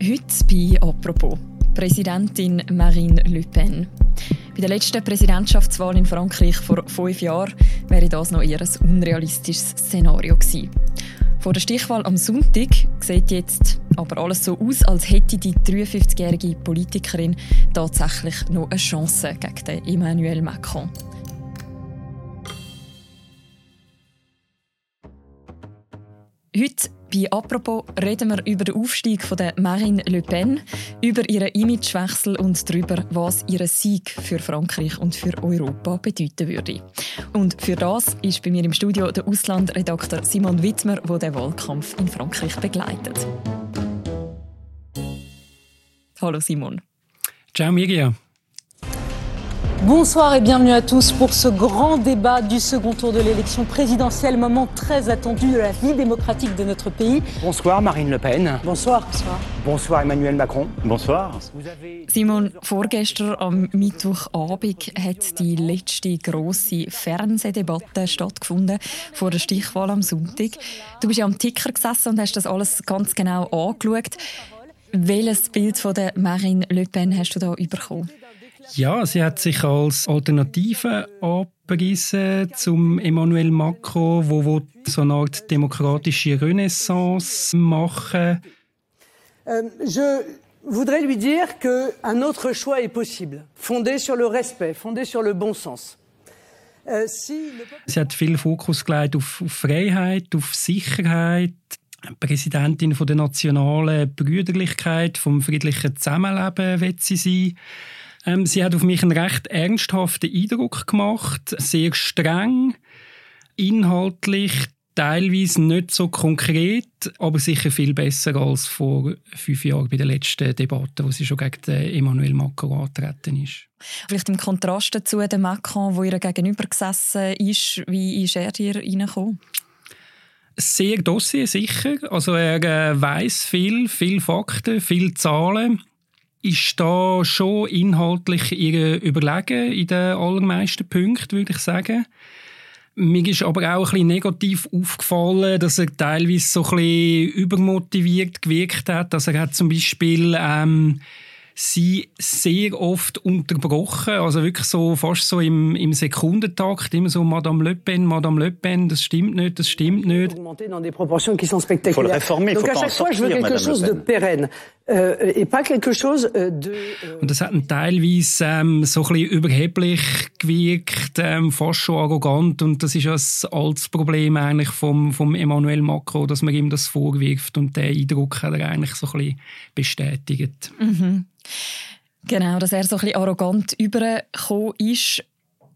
Heute bei «Apropos» Präsidentin Marine Le Pen. Bei der letzten Präsidentschaftswahl in Frankreich vor fünf Jahren wäre das noch eher ein unrealistisches Szenario gewesen. Vor der Stichwahl am Sonntag sieht jetzt aber alles so aus, als hätte die 53-jährige Politikerin tatsächlich noch eine Chance gegen Emmanuel Macron. Heute bei «Apropos» reden wir über den Aufstieg von der Marine Le Pen, über ihren Imagewechsel und darüber, was ihr Sieg für Frankreich und für Europa bedeuten würde. Und für das ist bei mir im Studio der Auslandredakteur Simon Wittmer, der den Wahlkampf in Frankreich begleitet. Hallo Simon. Ciao Miriam. Bonsoir et bienvenue à tous pour ce grand débat du second tour de l'élection présidentielle, moment très attendu de la vie démocratique de notre pays. Bonsoir Marine Le Pen. Bonsoir. Bonsoir. Bonsoir Emmanuel Macron. Bonsoir. Simon, vorgestern am Mittwochabend hat die letzte grosse Fernsehdebatte stattgefunden vor der Stichwahl am Sonntag. Du bist ja am Ticker gesessen und hast das alles ganz genau angeschaut. Welches Bild von der Marine Le Pen hast du da bekommen? Ja, sie hat sich als Alternative abgerissen zum Emmanuel Macron, wo, wo so eine Art demokratische Renaissance machen. Euh, je voudrais lui dire qu'un autre choix est possible, fondé sur le respect, fondé sur le bon sens. Euh, sie hat viel Fokus gelegt auf, auf Freiheit, auf Sicherheit, Präsidentin von der nationalen Brüderlichkeit, vom friedlichen Zusammenleben wird sie sein. Ähm, sie hat auf mich einen recht ernsthaften Eindruck gemacht, sehr streng, inhaltlich teilweise nicht so konkret, aber sicher viel besser als vor fünf Jahren bei der letzten Debatte, wo sie schon gegen Emmanuel Macron angetreten ist. Vielleicht im Kontrast dazu der Macron, wo ihr gegenüber gesessen ist, wie ist er dir reingekommen? Sehr dossiersicher. Also er äh, weiß viel, viel Fakten, viel Zahlen ist da schon inhaltlich ihr überlegen in den allermeisten Punkten, würde ich sagen. Mir ist aber auch ein bisschen negativ aufgefallen, dass er teilweise so ein bisschen übermotiviert gewirkt hat. Also er hat zum Beispiel ähm, sie sehr oft unterbrochen, also wirklich so fast so im, im Sekundentakt, immer so Madame Le Pen, Madame Le Pen, das stimmt nicht, das stimmt nicht. Sont spectaculaires. Réformer, Donc à chaque fois, je veux quelque chose de pérenne chose euh. Euh... Und das hat teilweise ähm, so ein bisschen überheblich gewirkt, ähm, fast schon arrogant und das ist ja das altes Problem eigentlich vom, vom Emmanuel Macron, dass man ihm das vorwirft und der Eindruck hat er eigentlich so ein bisschen bestätigt. Mhm. Genau, dass er so ein bisschen arrogant übergekommen ist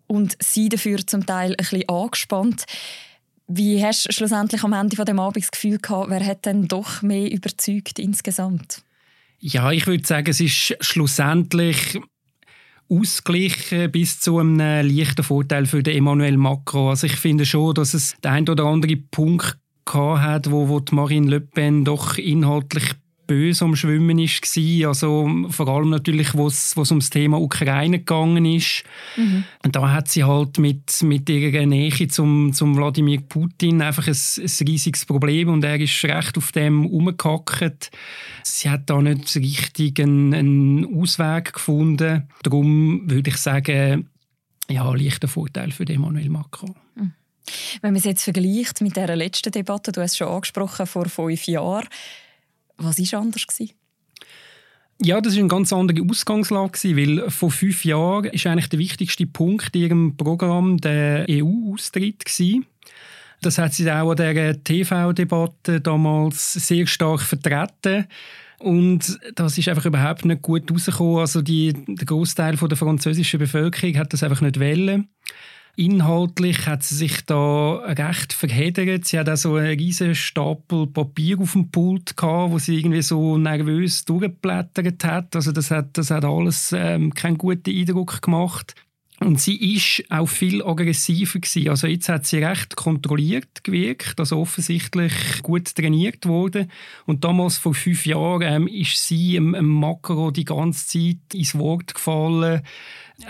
und sie dafür zum Teil ein bisschen angespannt. Wie hast du schlussendlich am Ende von dem Abend das Gefühl gehabt, wer hat denn doch mehr überzeugt insgesamt? Ja, ich würde sagen, es ist schlussendlich ausgeglichen bis zu einem leichten Vorteil für den Emmanuel Macron. Also ich finde schon, dass es den ein oder anderen Punkt hat, wo, wo Marine Le Pen doch inhaltlich böse am Schwimmen war. Also vor allem natürlich, wo es ums Thema Ukraine gegangen ist. Mhm. Und da hat sie halt mit, mit ihrer Nähe zum, zum Wladimir Putin einfach ein, ein riesiges Problem und er ist recht auf dem umgehackt. Sie hat da nicht richtig einen, einen Ausweg gefunden. Darum würde ich sagen, ja, leichter Vorteil für Emmanuel Macron. Mhm. Wenn man es jetzt vergleicht mit der letzten Debatte, du hast es schon angesprochen, vor fünf Jahren, was war anders? Gewesen? Ja, das war eine ganz andere Ausgangslage, weil vor fünf Jahren ist eigentlich der wichtigste Punkt in ihrem Programm der EU-Austritt. Das hat sie auch an der TV-Debatte damals sehr stark vertreten. Und das ist einfach überhaupt nicht gut rausgekommen. Also die, der Großteil der französischen Bevölkerung hat das einfach nicht wollen. Inhaltlich hat sie sich da recht verheddert. Sie hat auch so einen riesen Stapel Papier auf dem Pult gehabt, wo sie irgendwie so nervös durchgeblättert hat. Also das hat, das hat alles ähm, keinen guten Eindruck gemacht. Und sie ist auch viel aggressiver gewesen. Also jetzt hat sie recht kontrolliert gewirkt, also offensichtlich gut trainiert worden. Und damals vor fünf Jahren ähm, ist sie im, Makro die ganze Zeit ins Wort gefallen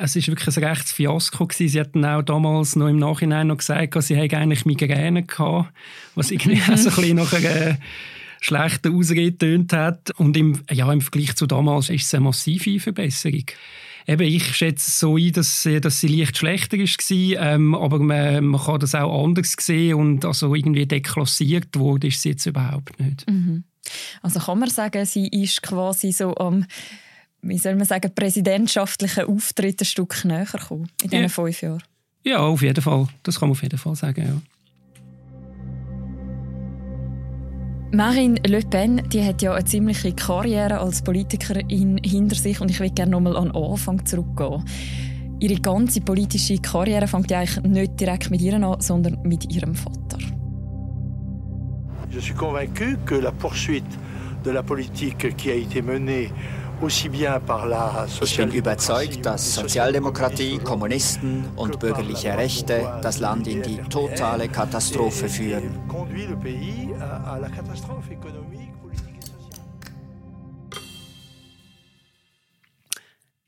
es ist wirklich ein rechtes Fiasko gewesen. Sie hatten auch damals noch im Nachhinein noch gesagt, sie hätte eigentlich Migräne gehabt, was irgendwie mhm. so ein bisschen nach einer schlechte Ausrede getönt hat. Und im, ja, im Vergleich zu damals ist es eine massive Verbesserung. Eben, ich schätze es so ein, dass, dass sie leicht schlechter war, ähm, aber man, man, kann das auch anders sehen und also irgendwie deklassiert wurde ist sie jetzt überhaupt nicht. Mhm. Also kann man sagen, sie ist quasi so am wie soll man sagen, präsidentschaftlichen Auftritt ein Stück näher gekommen in diesen ja. fünf Jahren? Ja, auf jeden Fall. Das kann man auf jeden Fall sagen, ja. Marine Le Pen die hat ja eine ziemliche Karriere als Politikerin hinter sich und ich will gerne nochmal an den Anfang zurückgehen. Ihre ganze politische Karriere fängt ja eigentlich nicht direkt mit ihr an, sondern mit ihrem Vater. Je suis convaincu que la poursuite de la politique qui a été menée ich bin überzeugt, dass Sozialdemokratie, Kommunisten und bürgerliche Rechte das Land in die totale Katastrophe führen.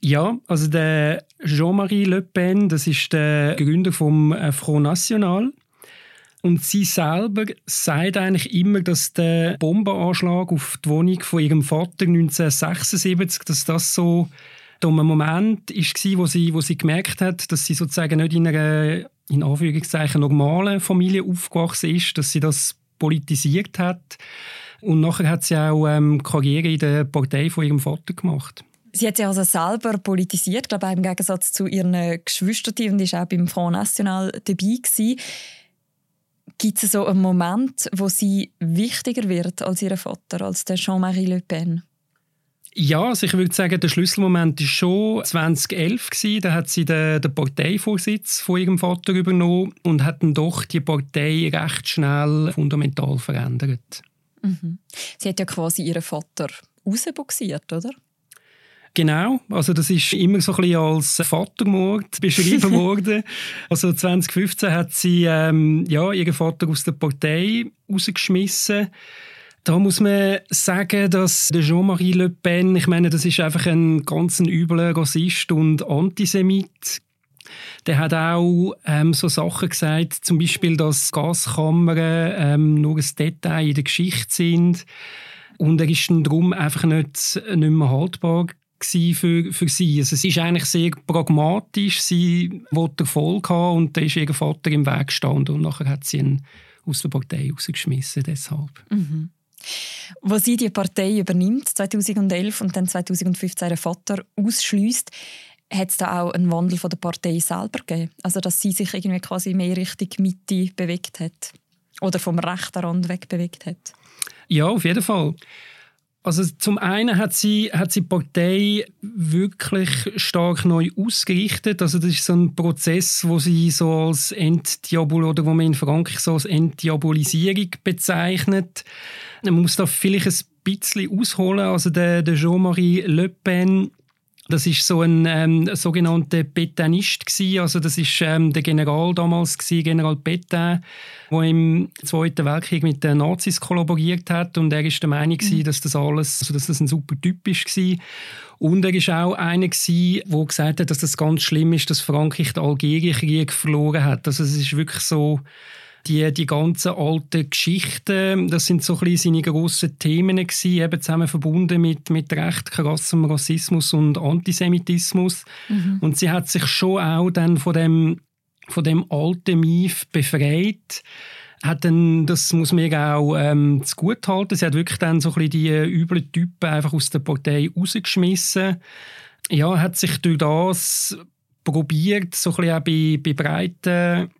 Ja, also der Jean-Marie Le Pen, das ist der Gründer vom äh, Front National. Und sie selber sagt eigentlich immer, dass der Bombenanschlag auf die Wohnung von ihrem Vater 1976, dass das so der Moment war, wo sie, wo sie gemerkt hat, dass sie sozusagen nicht in einer in Anführungszeichen normalen Familie aufgewachsen ist, dass sie das politisiert hat. Und nachher hat sie auch ähm, Karriere in der Partei von ihrem Vater gemacht. Sie hat sich also selber politisiert, glaube ich, im Gegensatz zu ihren Geschwistern und ist auch beim Front National dabei gewesen. Gibt es so einen Moment, wo sie wichtiger wird als ihr Vater, als der Jean-Marie Le Pen? Ja, also ich würde sagen, der Schlüsselmoment war schon 2011. Gewesen. Da hat sie den, den Parteivorsitz von ihrem Vater übernommen und hat dann doch die Partei recht schnell fundamental verändert. Mhm. Sie hat ja quasi ihren Vater rausboxiert, oder? Genau, also das ist immer so ein bisschen als Vatermord beschrieben worden. Also 2015 hat sie ähm, ja, ihren Vater aus der Partei rausgeschmissen. Da muss man sagen, dass Jean-Marie Le Pen, ich meine, das ist einfach ein ganz übler Rassist und Antisemit. Der hat auch ähm, so Sachen gesagt, zum Beispiel, dass Gaskammern ähm, nur ein Detail in der Geschichte sind. Und er ist dann darum einfach nicht, nicht mehr haltbar für, für sie. Also sie ist eigentlich sehr pragmatisch. Sie wollte Erfolg haben und da ist ihr Vater im Weg gestanden und nachher hat sie ihn aus der Partei rausgeschmissen. Deshalb. Mhm. Wo sie die Partei übernimmt, 2011 und dann 2015 ihren Vater ausschließt, hat es da auch einen Wandel von der Partei selber gegeben? Also dass sie sich irgendwie quasi mehr Richtung Mitte bewegt hat oder vom rechten Rand weg bewegt hat? Ja, auf jeden Fall. Also zum einen hat sie, hat sie die Partei wirklich stark neu ausgerichtet. Also das ist so ein Prozess, wo sie so als Entdiabol oder wo man in Frankreich so als Entdiabolisierung bezeichnet. Man muss da vielleicht ein bisschen ausholen. Also der, der Jean-Marie Le Pen das ist so ein ähm, sogenannter Petanist gewesen. Also das ist ähm, der General damals gewesen, General Petain, der im Zweiten Weltkrieg mit den Nazis kollaboriert hat und er ist der Meinung gewesen, mhm. dass das alles, also dass das ein super Typ ist gewesen. Und er ist auch einer gewesen, der gesagt hat, dass das ganz schlimm ist, dass Frankreich den Algerienkrieg verloren hat. Also es ist wirklich so die, die ganzen alten Geschichten, das sind so ein bisschen seine grossen Themen gewesen, eben zusammen verbunden mit, mit recht krassem Rassismus und Antisemitismus. Mhm. Und sie hat sich schon auch dann von dem, von dem alten Mief befreit hat dann, das muss man auch ähm, zu gut halten. Sie hat wirklich dann so ein bisschen die üblen Typen einfach aus der Partei rausgeschmissen. Ja, hat sich durch das probiert, so ein bisschen auch bei, bei breiten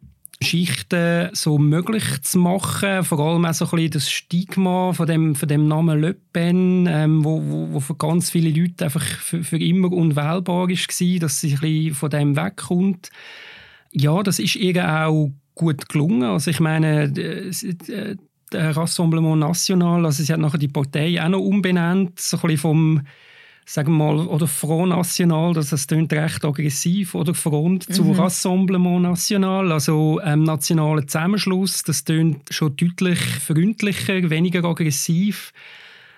Schichten so möglich zu machen. Vor allem auch so ein bisschen das Stigma von dem, von dem Namen Le Pen, ähm, wo, wo, wo, für ganz viele Leute einfach für, für immer unwählbar war, dass sie ein bisschen von dem wegkommt. Ja, das ist ihr auch gut gelungen. Also ich meine, der Rassemblement National, also sie hat nachher die Partei auch noch umbenannt, so ein bisschen vom sagen wir mal, oder Front National, das, das klingt recht aggressiv, oder Front mhm. zu Rassemblement National, also ähm, nationaler Zusammenschluss, das klingt schon deutlich freundlicher, weniger aggressiv.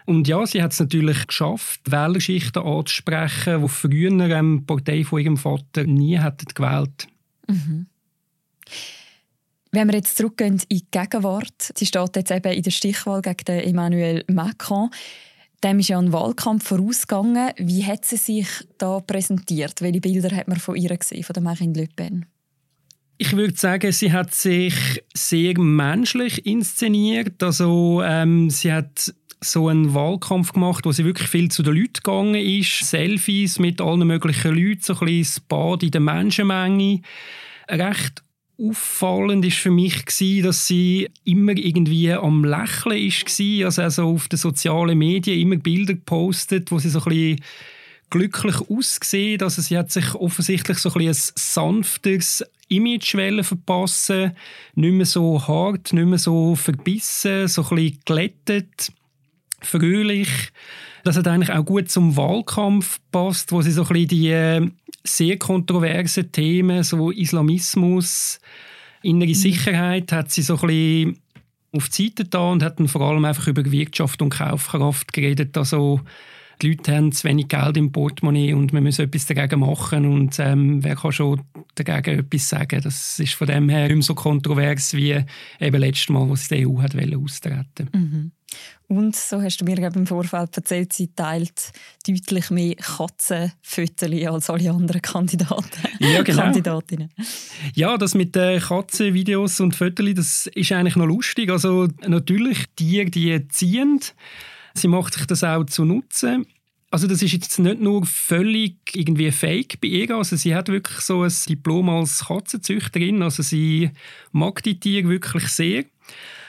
Und ja, sie hat es natürlich geschafft, Wählerschichten anzusprechen, die früher ähm, die Partei von ihrem Vater nie hätten gewählt. Mhm. Wenn wir jetzt zurückgehen in die Gegenwart, sie steht jetzt eben in der Stichwahl gegen Emmanuel Macron. Dem ist ja ein Wahlkampf vorausgegangen. Wie hat sie sich da präsentiert? Welche Bilder hat man von ihr gesehen, von der Marine Le Pen? Ich würde sagen, sie hat sich sehr menschlich inszeniert. Also ähm, sie hat so einen Wahlkampf gemacht, wo sie wirklich viel zu den Leuten gegangen ist. Selfies mit allen möglichen Leuten, so ein bisschen das Bad in der Menschenmenge. Recht auffallend ist für mich dass sie immer irgendwie am Lächeln ist also, also auf den sozialen Medien immer Bilder gepostet, wo sie so ein bisschen glücklich ausgesehen. Also sie hat sich offensichtlich so ein, ein sanfteres Image verpassen, nicht mehr so hart, nicht mehr so verbissen, so ein bisschen glättet, fröhlich. Das hat eigentlich auch gut zum Wahlkampf passt, wo sie so ein bisschen die äh, sehr kontroversen Themen, so Islamismus, innere mhm. Sicherheit, hat sie so ein bisschen auf die Seite da und hat dann vor allem einfach über Wirtschaft und Kaufkraft geredet. Also die Leute haben zu wenig Geld im Portemonnaie und wir müssen etwas dagegen machen und ähm, wer kann schon dagegen etwas sagen. Das ist von dem her nicht mehr so kontrovers wie eben letztes Mal, als die EU hat austreten mhm. Und so hast du mir im Vorfeld erzählt, sie teilt deutlich mehr Katzenfotos als alle anderen Kandidaten. Ja, genau. Kandidatinnen. Ja, das mit den Katzenvideos und Fotos, das ist eigentlich noch lustig. Also natürlich, Tiere, die ziehen. Sie macht sich das auch zu nutzen. Also das ist jetzt nicht nur völlig irgendwie fake bei ihr, also sie hat wirklich so ein Diplom als Katzenzüchterin, also sie mag die Tiere wirklich sehr.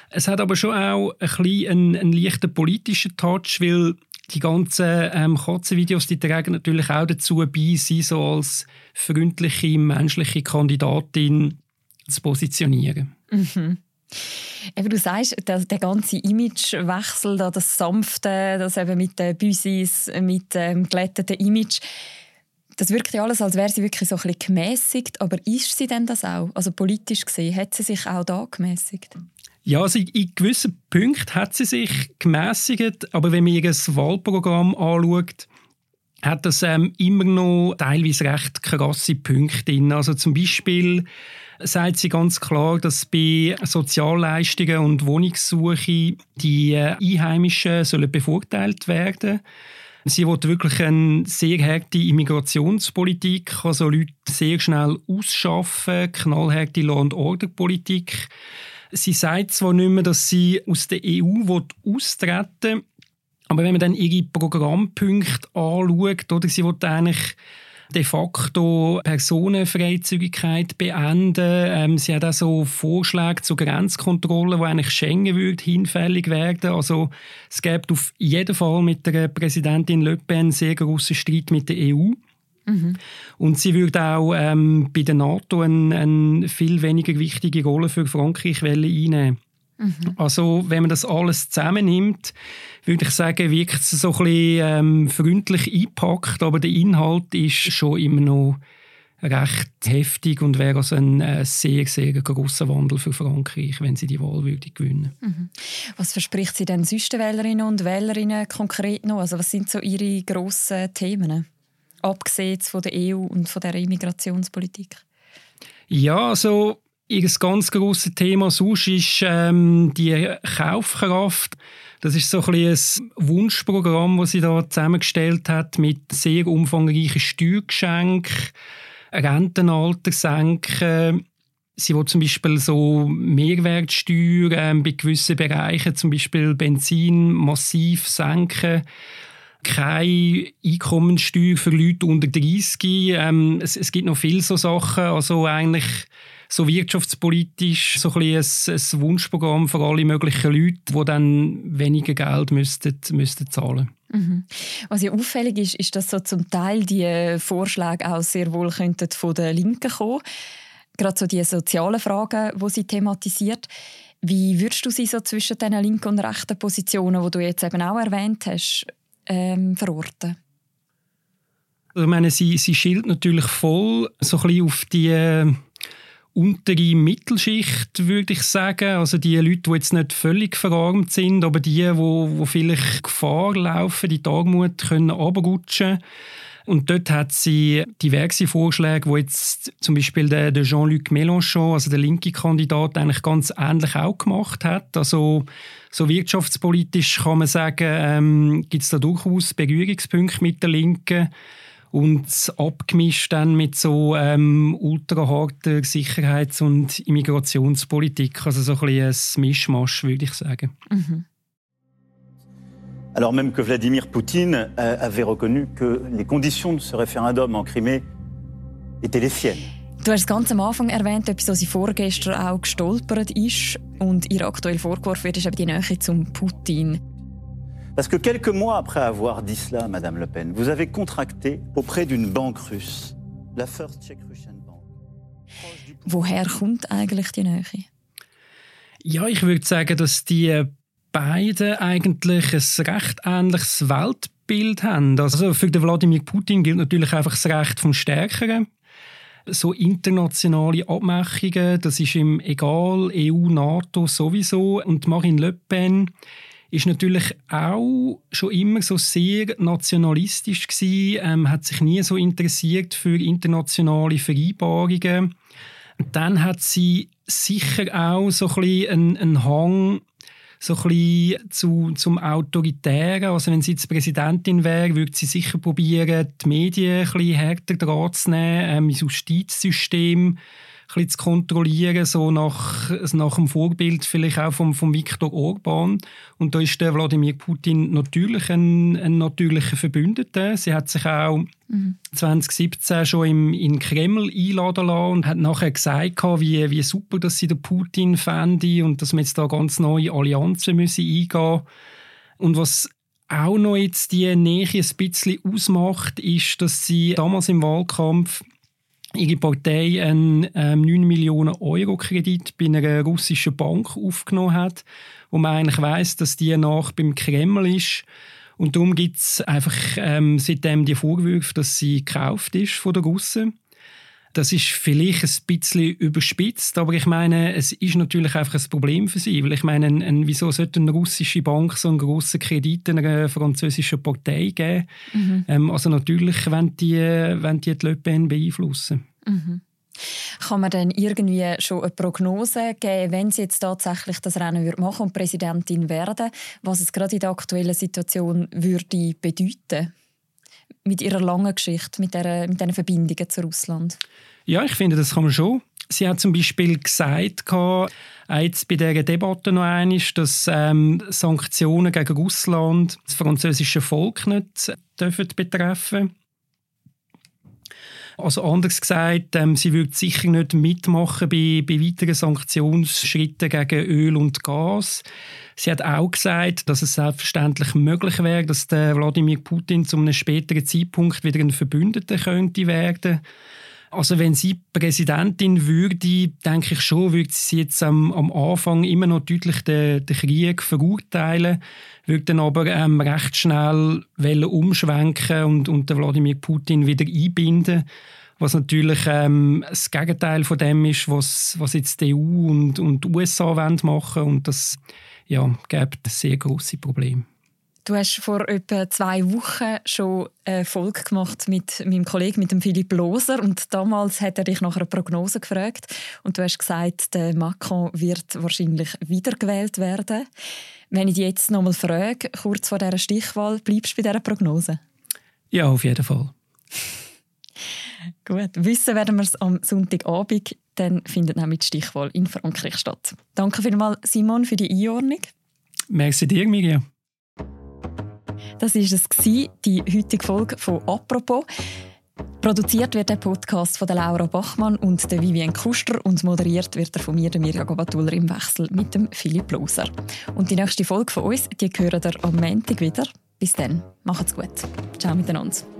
Es hat aber schon auch ein einen, einen leichten politischen Touch, weil die ganzen ähm, Katzenvideos die tragen natürlich auch dazu bei, sie so als freundliche, menschliche Kandidatin zu positionieren. Mhm. Eben, du sagst, der, der ganze Imagewechsel, das Sanfte, das eben mit den Büsis, mit dem ähm, glätteten Image, das wirkt ja alles, als wäre sie wirklich so ein bisschen gemäßigt. Aber ist sie denn das auch? Also politisch gesehen, hat sie sich auch da gemäßigt? Ja, also in gewissen Punkten hat sie sich gemäßigt, aber wenn man ihr Wahlprogramm anschaut, hat das ähm, immer noch teilweise recht krasse Punkte drin. Also zum Beispiel sagt sie ganz klar, dass bei Sozialleistungen und Wohnungssuche die äh, Einheimischen sollen bevorteilt werden Sie will wirklich eine sehr harte Immigrationspolitik, also Leute sehr schnell ausschaffen, knallharte Land-Order-Politik. Sie sagt zwar nicht mehr, dass sie aus der EU austreten will, aber wenn man dann ihre Programmpunkte anschaut, oder sie will eigentlich de facto Personenfreizügigkeit beenden. Ähm, sie hat auch so Vorschläge zur Grenzkontrolle, wo eigentlich Schengen würde hinfällig werden. Also es gibt auf jeden Fall mit der Präsidentin Le Pen sehr großen Streit mit der EU. Mhm. Und sie würde auch ähm, bei der NATO eine, eine, viel weniger wichtige Rolle für Frankreich einnehmen. Mhm. Also wenn man das alles zusammennimmt, würde ich sagen, wirkt es so ein bisschen ähm, freundlich eingepackt, aber der Inhalt ist schon immer noch recht heftig und wäre also ein äh, sehr, sehr großer Wandel für Frankreich, wenn sie die Wahl würde gewinnen mhm. Was verspricht sie denn sonst den Wählerinnen und Wählerinnen konkret noch? Also was sind so ihre grossen Themen, abgesehen von der EU und von der Immigrationspolitik? Ja, also ihr ganz grosses Thema sonst ist ähm, die Kaufkraft. Das ist so ein, ein Wunschprogramm, das sie da zusammengestellt hat mit sehr umfangreichen Steuergeschenken, Rentenalter senken. Sie will zum Beispiel so Mehrwertsteuer ähm, bei gewissen Bereichen, zum Beispiel Benzin, massiv senken keine Einkommenssteuer für Leute unter 30. Ähm, es, es, gibt noch viele so Sachen. Also eigentlich so wirtschaftspolitisch so ein, ein, ein Wunschprogramm für alle möglichen Leute, die dann weniger Geld müssten, müssten zahlen mhm. Was ja auffällig ist, ist, dass so zum Teil die Vorschläge auch sehr wohl könnten von der Linken kommen. Gerade so die sozialen Fragen, die sie thematisiert. Wie würdest du sie so zwischen den linken und rechten Positionen, die du jetzt eben auch erwähnt hast, ähm, verorten? Also ich meine, sie, sie schielt natürlich voll so ein bisschen auf die untere Mittelschicht, würde ich sagen. Also die Leute, die jetzt nicht völlig verarmt sind, aber die, wo, wo vielleicht Gefahr laufen, die Tagmut können runterrutschen Und dort hat sie diverse Vorschläge, wo jetzt zum Beispiel der, der Jean-Luc Mélenchon, also der linke Kandidat, eigentlich ganz ähnlich auch gemacht hat. Also so wirtschaftspolitisch kann man sagen, ähm, gibt es da durchaus Berührungspunkte mit der Linken und abgemischt dann mit so ähm, ultraharter Sicherheits- und Immigrationspolitik. Also so ein bisschen ein Mischmasch, würde ich sagen. Mhm. Alors même que Vladimir Poutine avait reconnu que les conditions de ce référendum en Crimée étaient les siennes. Du hast ganz am Anfang erwähnt, etwas, was sie vorgestern auch gestolpert ist und ihr aktuell vorgeworfen wird, ist eben die Nähe zum Putin. Parce que quelques mois après avoir dit cela, Madame Le Pen, vous avez contracté auprès d'une banque russe, la First Czech Russian Bank. Woher kommt eigentlich die Nähe? Ja, ich würde sagen, dass die beide eigentlich ein recht ähnliches Weltbild haben. Also für den Wladimir Putin gilt natürlich einfach das Recht vom Stärkeren. So internationale Abmachungen, das ist ihm egal, EU, NATO sowieso. Und Marine Le Pen ist natürlich auch schon immer so sehr nationalistisch gewesen, ähm, hat sich nie so interessiert für internationale Vereinbarungen. dann hat sie sicher auch so ein bisschen einen, einen Hang so ein bisschen zu, zum Autoritären. Also wenn sie jetzt Präsidentin wäre, würde sie sicher probieren, die Medien ein bisschen härter dran zu nehmen, ähm, das Justizsystem bisschen zu kontrollieren, so nach, nach dem Vorbild vielleicht auch vom, vom Viktor Orban. Und da ist der Wladimir Putin natürlich ein, ein natürlicher Verbündeter. Sie hat sich auch mhm. 2017 schon im, in Kreml einladen lassen und hat nachher gesagt, wie, wie super dass sie den Putin fände und dass wir jetzt da ganz neue Allianzen müssen eingehen Und was auch noch jetzt die Nähe ein bisschen ausmacht, ist, dass sie damals im Wahlkampf ihre Partei einen ähm, 9 Millionen Euro Kredit bei einer russischen Bank aufgenommen hat, wo man eigentlich weiß, dass die nach beim Kreml ist. Und darum gibt es einfach ähm, seitdem die Vorwürfe, dass sie gekauft ist von den Russen. Das ist vielleicht ein bisschen überspitzt, aber ich meine, es ist natürlich einfach ein Problem für sie, weil ich meine, ein, ein, wieso sollte eine russische Bank so einen grossen Kredit einer französischen Partei geben? Mhm. Ähm, also natürlich, wenn die, wenn die, die Le Pen beeinflussen. Mhm. Kann man denn irgendwie schon eine Prognose geben, wenn sie jetzt tatsächlich das Rennen würde machen und Präsidentin werden, was es gerade in der aktuellen Situation würde bedeuten? Mit ihrer langen Geschichte, mit, der, mit diesen Verbindungen zu Russland? Ja, ich finde, das kann man schon. Sie hat zum Beispiel gesagt, jetzt bei dieser Debatte noch einmal, dass ähm, Sanktionen gegen Russland das französische Volk nicht dürfen betreffen also anders gesagt, ähm, sie würde sicher nicht mitmachen bei, bei weiteren Sanktionsschritten gegen Öl und Gas. Sie hat auch gesagt, dass es selbstverständlich möglich wäre, dass der Wladimir Putin zu einem späteren Zeitpunkt wieder ein Verbündeter könnte werden. Also wenn sie Präsidentin würde, denke ich schon, würde sie jetzt am, am Anfang immer noch deutlich den, den Krieg verurteilen, würde dann aber ähm, recht schnell umschwenken und, und Wladimir Putin wieder einbinden was natürlich ähm, das Gegenteil von dem ist, was, was jetzt die EU und, und die USA wollen machen und das ja, gibt sehr große Probleme. Du hast vor etwa zwei Wochen schon eine Folge gemacht mit meinem Kollegen, mit dem Philipp Loser. Und damals hat er dich nach einer Prognose gefragt. Und du hast gesagt, der Macron wird wahrscheinlich wiedergewählt werden. Wenn ich dich jetzt noch nochmal frage, kurz vor dieser Stichwahl, bleibst du bei dieser Prognose? Ja, auf jeden Fall. Gut, wissen werden wir es am Sonntagabend. Dann findet nämlich die Stichwahl in Frankreich statt. Danke vielmals, Simon, für die Einordnung. Merci dir, Miriam. Das war es, die heutige Folge von «Apropos». Produziert wird der Podcast von Laura Bachmann und der Vivian Kuster und moderiert wird er von mir, der Mirja Gabatuller, im Wechsel mit dem Philipp Loser. Und die nächste Folge von uns, die hören ihr am Montag wieder. Bis dann, macht's gut. Ciao miteinander.